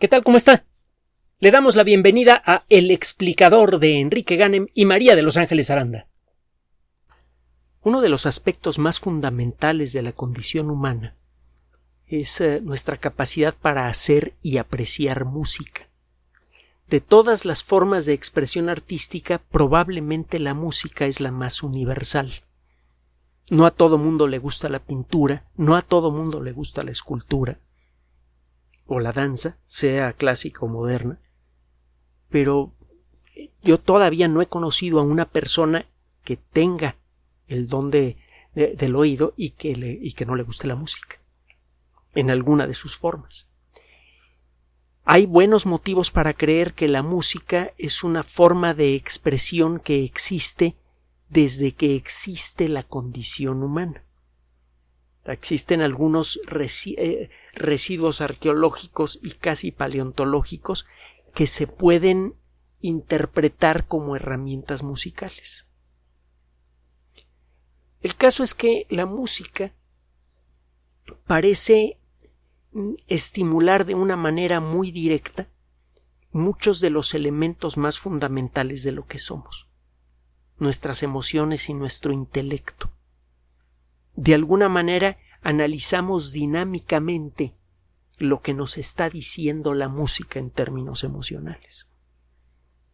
¿Qué tal? ¿Cómo está? Le damos la bienvenida a El explicador de Enrique Ganem y María de Los Ángeles Aranda. Uno de los aspectos más fundamentales de la condición humana es eh, nuestra capacidad para hacer y apreciar música. De todas las formas de expresión artística, probablemente la música es la más universal. No a todo mundo le gusta la pintura, no a todo mundo le gusta la escultura, o la danza, sea clásica o moderna, pero yo todavía no he conocido a una persona que tenga el don de, del oído y que, y que no le guste la música, en alguna de sus formas. Hay buenos motivos para creer que la música es una forma de expresión que existe desde que existe la condición humana. Existen algunos eh, residuos arqueológicos y casi paleontológicos que se pueden interpretar como herramientas musicales. El caso es que la música parece estimular de una manera muy directa muchos de los elementos más fundamentales de lo que somos, nuestras emociones y nuestro intelecto de alguna manera analizamos dinámicamente lo que nos está diciendo la música en términos emocionales.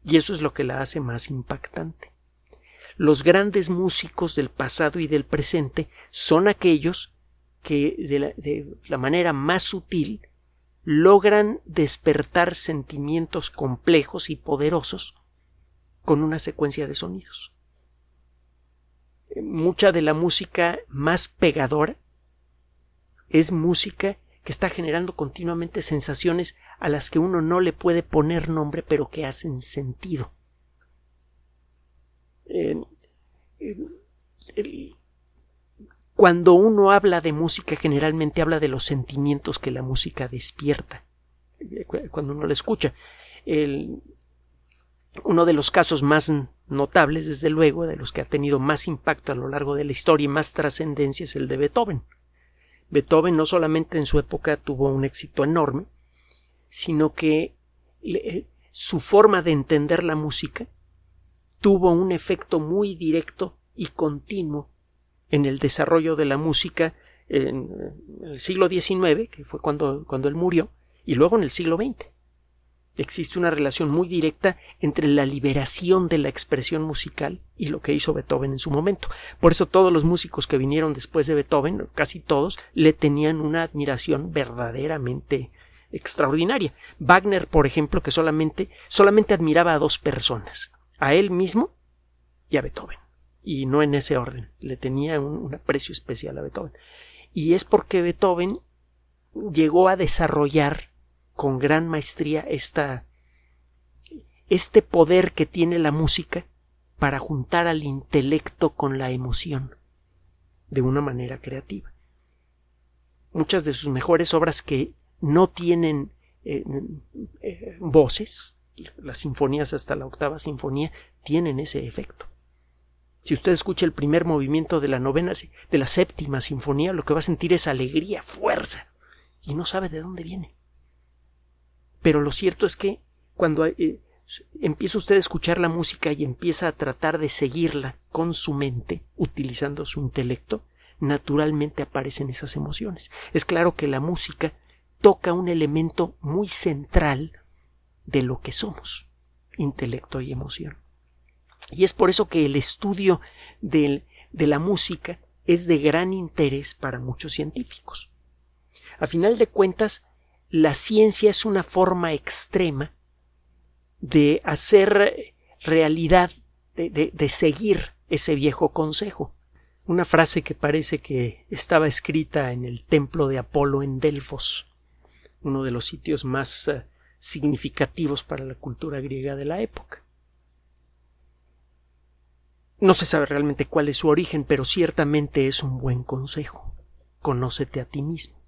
Y eso es lo que la hace más impactante. Los grandes músicos del pasado y del presente son aquellos que de la, manera más sutil logran despertar sentimientos complejos y poderosos con una secuencia de sonidos mucha de la música más pegadora es música que está generando continuamente sensaciones a las que uno no le puede poner nombre pero que hacen sentido. cuando uno habla de música generalmente habla de los sentimientos que la música despierta cuando uno la escucha. Uno de los casos más notables, desde luego, de los que ha tenido más impacto a lo largo de la historia y más trascendencia es el de Beethoven. Beethoven no solamente en su época tuvo un éxito enorme, sino que eh, su forma de entender la música tuvo un efecto muy directo y continuo en el desarrollo de la música en el siglo XIX, que fue cuando, cuando él murió, y luego en el siglo XX existe una relación muy directa entre la liberación de la expresión musical y lo que hizo Beethoven en su momento. Por eso todos los músicos que vinieron después de Beethoven, casi todos, le tenían una admiración verdaderamente extraordinaria. Wagner, por ejemplo, que solamente, solamente admiraba a dos personas, a él mismo y a Beethoven. Y no en ese orden. Le tenía un, un aprecio especial a Beethoven. Y es porque Beethoven llegó a desarrollar con gran maestría esta, este poder que tiene la música para juntar al intelecto con la emoción de una manera creativa. Muchas de sus mejores obras que no tienen eh, eh, voces, las sinfonías hasta la octava sinfonía, tienen ese efecto. Si usted escucha el primer movimiento de la novena, de la séptima sinfonía, lo que va a sentir es alegría, fuerza, y no sabe de dónde viene. Pero lo cierto es que cuando eh, empieza usted a escuchar la música y empieza a tratar de seguirla con su mente, utilizando su intelecto, naturalmente aparecen esas emociones. Es claro que la música toca un elemento muy central de lo que somos, intelecto y emoción. Y es por eso que el estudio de, de la música es de gran interés para muchos científicos. A final de cuentas, la ciencia es una forma extrema de hacer realidad, de, seguir ese viejo consejo. Una frase que parece que estaba escrita en el templo de Apolo en Delfos, uno de los sitios más eh, significativos para la cultura griega de la época. No se sabe realmente cuál es su origen, pero ciertamente es un buen consejo. Conócete a ti mismo.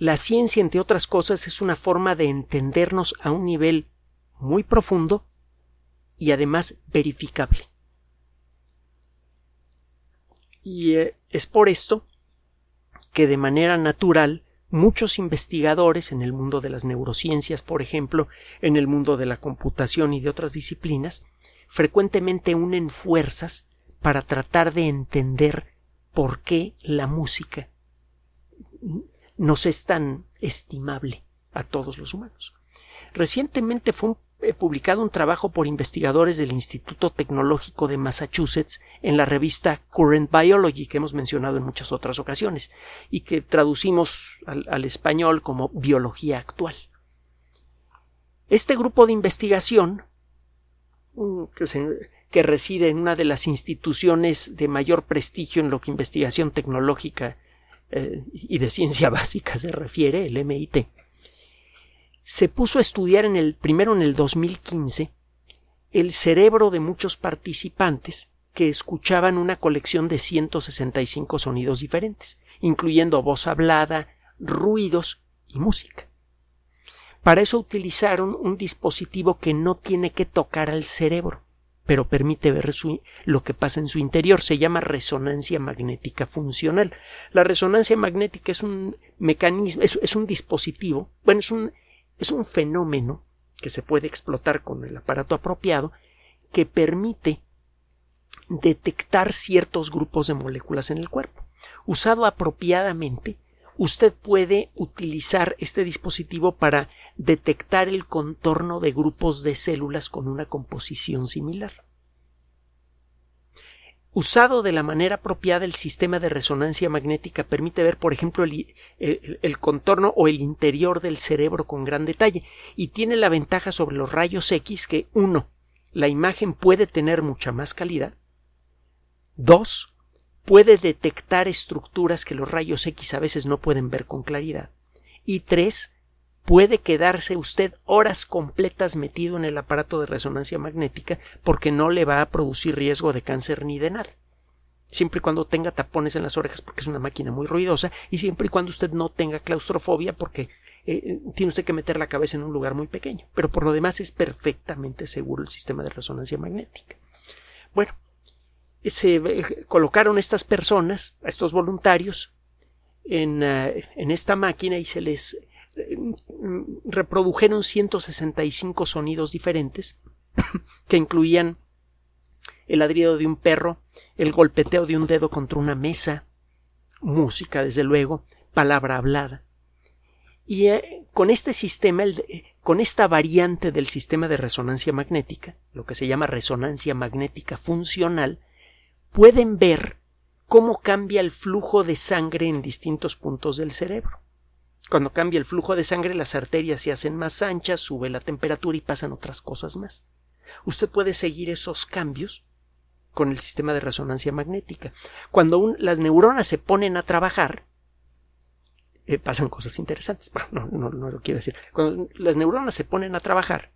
La ciencia, entre otras cosas, es una forma de entendernos a un nivel muy profundo y además verificable. Y eh, es por esto que de manera natural muchos investigadores en el mundo de las neurociencias, por ejemplo, en el mundo de la computación y de otras disciplinas, frecuentemente unen fuerzas para tratar de entender por qué la música nos es tan estimable a todos los humanos. Recientemente fue publicado un trabajo por investigadores del Instituto Tecnológico de Massachusetts en la revista Current Biology, que hemos mencionado en muchas otras ocasiones, y que traducimos al, español como Biología Actual. Este grupo de investigación, mm, que, reside en una de las instituciones de mayor prestigio en lo que investigación tecnológica eh, y de ciencia básica se refiere, el MIT, se puso a estudiar en el primero en el 2015 el cerebro de muchos participantes que escuchaban una colección de 165 sonidos diferentes, incluyendo voz hablada, ruidos y música. Para eso utilizaron un dispositivo que no tiene que tocar al cerebro, pero permite ver lo que pasa en su interior. Se llama resonancia magnética funcional. La resonancia magnética es un mecanismo, es un dispositivo, bueno, es un es un fenómeno que se puede explotar con el aparato apropiado que permite detectar ciertos grupos de moléculas en el cuerpo. Usado apropiadamente, usted puede utilizar este dispositivo para detectar el contorno de grupos de células con una composición similar. Usado de la manera apropiada, el sistema de resonancia magnética permite ver, por ejemplo, el, contorno o el interior del cerebro con gran detalle y tiene la ventaja sobre los rayos X que, uno, la imagen puede tener mucha más calidad, dos, puede detectar estructuras que los rayos X a veces no pueden ver con claridad, y tres, puede quedarse usted horas completas metido en el aparato de resonancia magnética porque no le va a producir riesgo de cáncer ni de nada. Siempre y cuando tenga tapones en las orejas porque es una máquina muy ruidosa y siempre y cuando usted no tenga claustrofobia porque eh, tiene usted que meter la cabeza en un lugar muy pequeño. Pero por lo demás es perfectamente seguro el sistema de resonancia magnética. Bueno, se eh, colocaron estas personas, a estos voluntarios, en, eh, en esta máquina y se les reprodujeron 165 sonidos diferentes que incluían el ladrido de un perro, el golpeteo de un dedo contra una mesa, música, desde luego, palabra hablada. Y eh, con este sistema, con esta variante del sistema de resonancia magnética, lo que se llama resonancia magnética funcional, pueden ver cómo cambia el flujo de sangre en distintos puntos del cerebro. Cuando cambia el flujo de sangre, las arterias se hacen más anchas, sube la temperatura y pasan otras cosas más. Usted puede seguir esos cambios con el sistema de resonancia magnética. Cuando las neuronas se ponen a trabajar, eh, pasan cosas interesantes. no, no, no lo quiero decir. Cuando las neuronas se ponen a trabajar,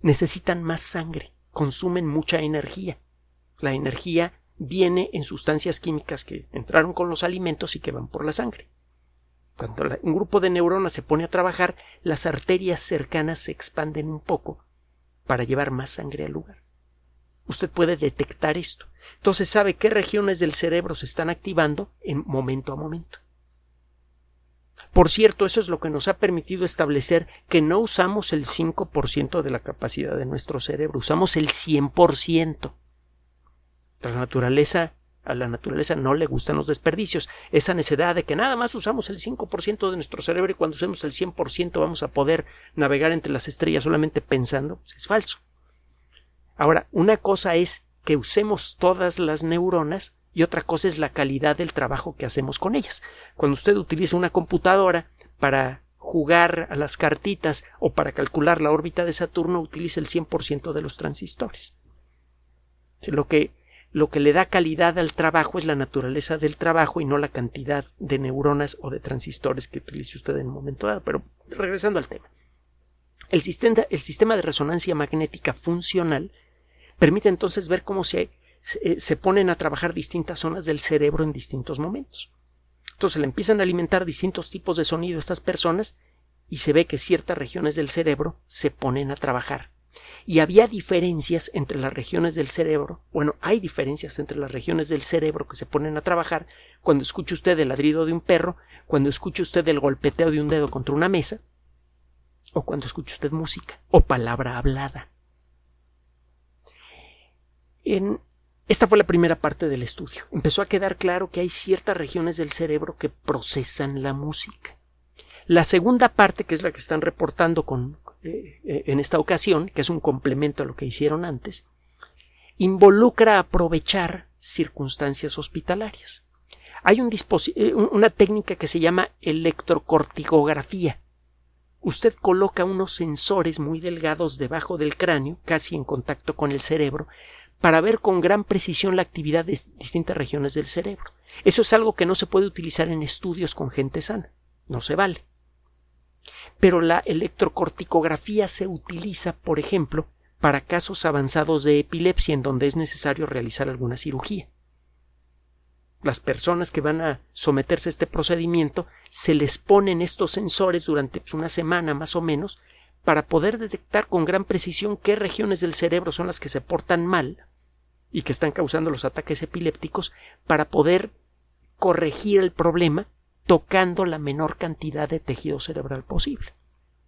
necesitan más sangre, consumen mucha energía. La energía viene en sustancias químicas que entraron con los alimentos y que van por la sangre. Cuando un grupo de neuronas se pone a trabajar, las arterias cercanas se expanden un poco para llevar más sangre al lugar. Usted puede detectar esto. Entonces sabe qué regiones del cerebro se están activando en momento a momento. Por cierto, eso es lo que nos ha permitido establecer que no usamos el 5% de la capacidad de nuestro cerebro, usamos el 100%. La naturaleza a la naturaleza no le gustan los desperdicios. Esa necesidad de que nada más usamos el 5% de nuestro cerebro y cuando usemos el 100% vamos a poder navegar entre las estrellas solamente pensando, pues, es falso. Ahora, una cosa es que usemos todas las neuronas y otra cosa es la calidad del trabajo que hacemos con ellas. Cuando usted utiliza una computadora para jugar a las cartitas o para calcular la órbita de Saturno, utiliza el 100% de los transistores. Lo que lo que le da calidad al trabajo es la naturaleza del trabajo y no la cantidad de neuronas o de transistores que utilice usted en un momento dado. Pero regresando al tema. El sistema, el sistema de resonancia magnética funcional permite entonces ver cómo se, se, se, ponen a trabajar distintas zonas del cerebro en distintos momentos. Entonces le empiezan a alimentar distintos tipos de sonido a estas personas y se ve que ciertas regiones del cerebro se ponen a trabajar Y había diferencias entre las regiones del cerebro, bueno, hay diferencias entre las regiones del cerebro que se ponen a trabajar cuando escucha usted el ladrido de un perro, cuando escucha usted el golpeteo de un dedo contra una mesa, o cuando escucha usted música o palabra hablada. En, esta fue la primera parte del estudio. Empezó a quedar claro que hay ciertas regiones del cerebro que procesan la música. La segunda parte, que es la que están reportando con, eh, eh, en esta ocasión, que es un complemento a lo que hicieron antes, involucra aprovechar circunstancias hospitalarias. Hay eh, una técnica que se llama electrocorticografía. Usted coloca unos sensores muy delgados debajo del cráneo, casi en contacto con el cerebro, para ver con gran precisión la actividad de distintas regiones del cerebro. Eso es algo que no se puede utilizar en estudios con gente sana. No se vale. Pero la electrocorticografía se utiliza, por ejemplo, para casos avanzados de epilepsia en donde es necesario realizar alguna cirugía. Las personas que van a someterse a este procedimiento se les ponen estos sensores durante pues, una semana más o menos para poder detectar con gran precisión qué regiones del cerebro son las que se portan mal y que están causando los ataques epilépticos para poder corregir el problema tocando la menor cantidad de tejido cerebral posible.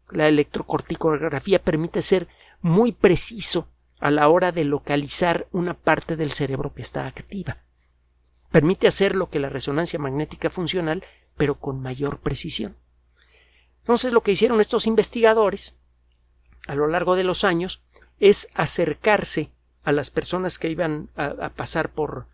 La electrocorticografía permite ser muy preciso a la hora de localizar una parte del cerebro que está activa. Permite hacer lo que la resonancia magnética funcional, pero con mayor precisión. Entonces lo que hicieron estos investigadores a lo largo de los años es acercarse a las personas que iban a, pasar por,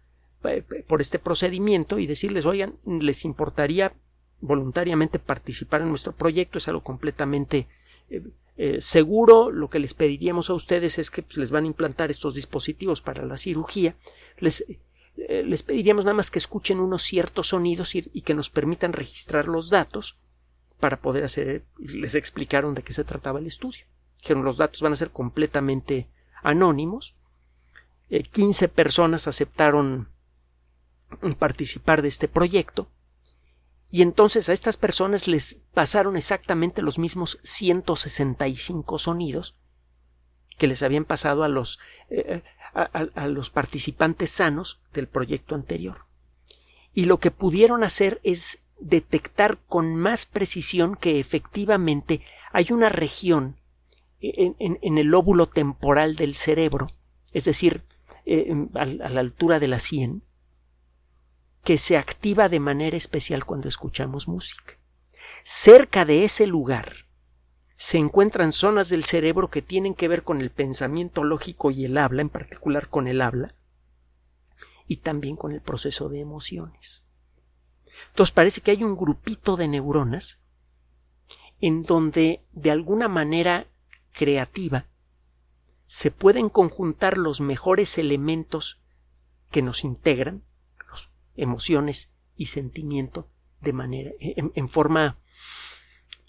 por este procedimiento y decirles, oigan, les importaría voluntariamente participar en nuestro proyecto, es algo completamente eh, eh, seguro. Lo que les pediríamos a ustedes es que pues, les van a implantar estos dispositivos para la cirugía. Les, les pediríamos nada más que escuchen unos ciertos sonidos y, que nos permitan registrar los datos para poder hacer. Les explicaron de qué se trataba el estudio. Los datos van a ser completamente anónimos 15 eh, personas aceptaron participar de este proyecto y entonces a estas personas les pasaron exactamente los mismos 165 sonidos que les habían pasado a los, eh, a los participantes sanos del proyecto anterior. Y lo que pudieron hacer es detectar con más precisión que efectivamente hay una región en, en, el lóbulo temporal del cerebro, es decir, eh, a, la altura de la 100 que se activa de manera especial cuando escuchamos música. Cerca de ese lugar se encuentran zonas del cerebro que tienen que ver con el pensamiento lógico y el habla, en particular con el habla, y también con el proceso de emociones. Entonces parece que hay un grupito de neuronas en donde de alguna manera creativa se pueden conjuntar los mejores elementos que nos integran, emociones y sentimiento, de manera, en, forma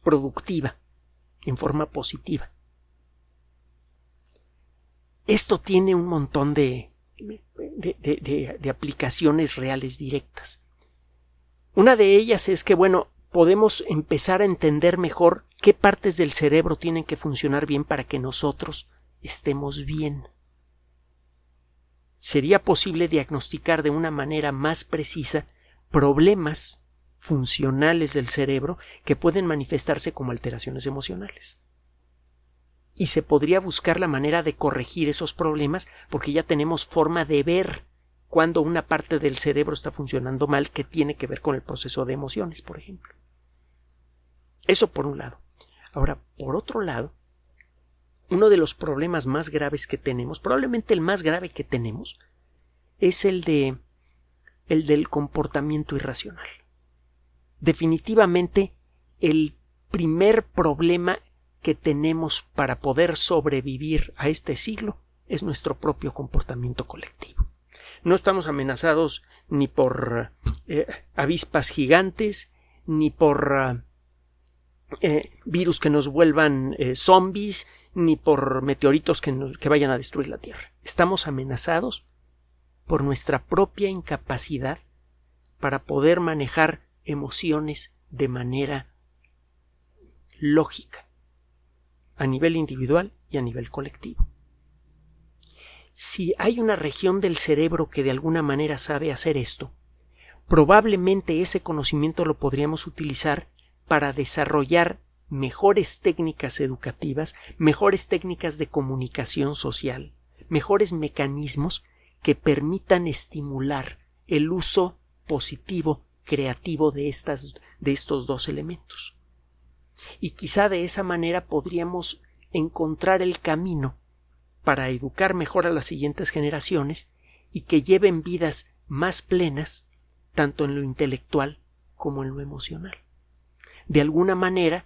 productiva, en forma positiva. Esto tiene un montón de, de, de, aplicaciones reales directas. Una de ellas es que, bueno, podemos empezar a entender mejor qué partes del cerebro tienen que funcionar bien para que nosotros estemos bien. Sería posible diagnosticar de una manera más precisa problemas funcionales del cerebro que pueden manifestarse como alteraciones emocionales. Y se podría buscar la manera de corregir esos problemas porque ya tenemos forma de ver cuando una parte del cerebro está funcionando mal que tiene que ver con el proceso de emociones, por ejemplo. Eso por un lado. Ahora, por otro lado, uno de los problemas más graves que tenemos, probablemente el más grave que tenemos, es el de el del comportamiento irracional. Definitivamente el primer problema que tenemos para poder sobrevivir a este siglo es nuestro propio comportamiento colectivo. No estamos amenazados ni por eh, avispas gigantes, ni por eh, virus que nos vuelvan eh, zombies, ni por meteoritos que, vayan a destruir la Tierra. Estamos amenazados por nuestra propia incapacidad para poder manejar emociones de manera lógica. a nivel individual y a nivel colectivo. Si hay una región del cerebro que de alguna manera sabe hacer esto, probablemente ese conocimiento lo podríamos utilizar para desarrollar mejores técnicas educativas, mejores técnicas de comunicación social, mejores mecanismos que permitan estimular el uso positivo, creativo de, estas, de estos dos elementos. Y quizá de esa manera podríamos encontrar el camino para educar mejor a las siguientes generaciones y que lleven vidas más plenas, tanto en lo intelectual como en lo emocional. De alguna manera,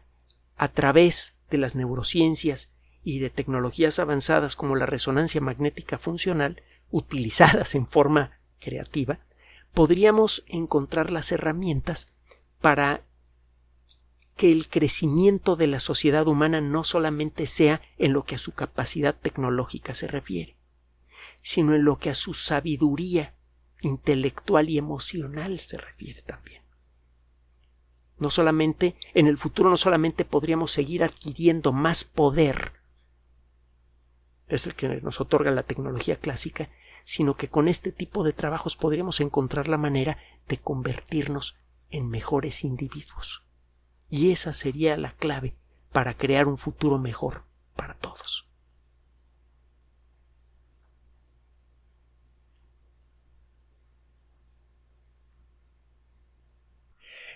a través de las neurociencias y de tecnologías avanzadas como la resonancia magnética funcional, utilizadas en forma creativa, podríamos encontrar las herramientas para que el crecimiento de la sociedad humana no solamente sea en lo que a su capacidad tecnológica se refiere, sino en lo que a su sabiduría intelectual y emocional se refiere también. No solamente, en el futuro no solamente podríamos seguir adquiriendo más poder, es el que nos otorga la tecnología clásica, sino que con este tipo de trabajos podríamos encontrar la manera de convertirnos en mejores individuos. Y esa sería la clave para crear un futuro mejor para todos.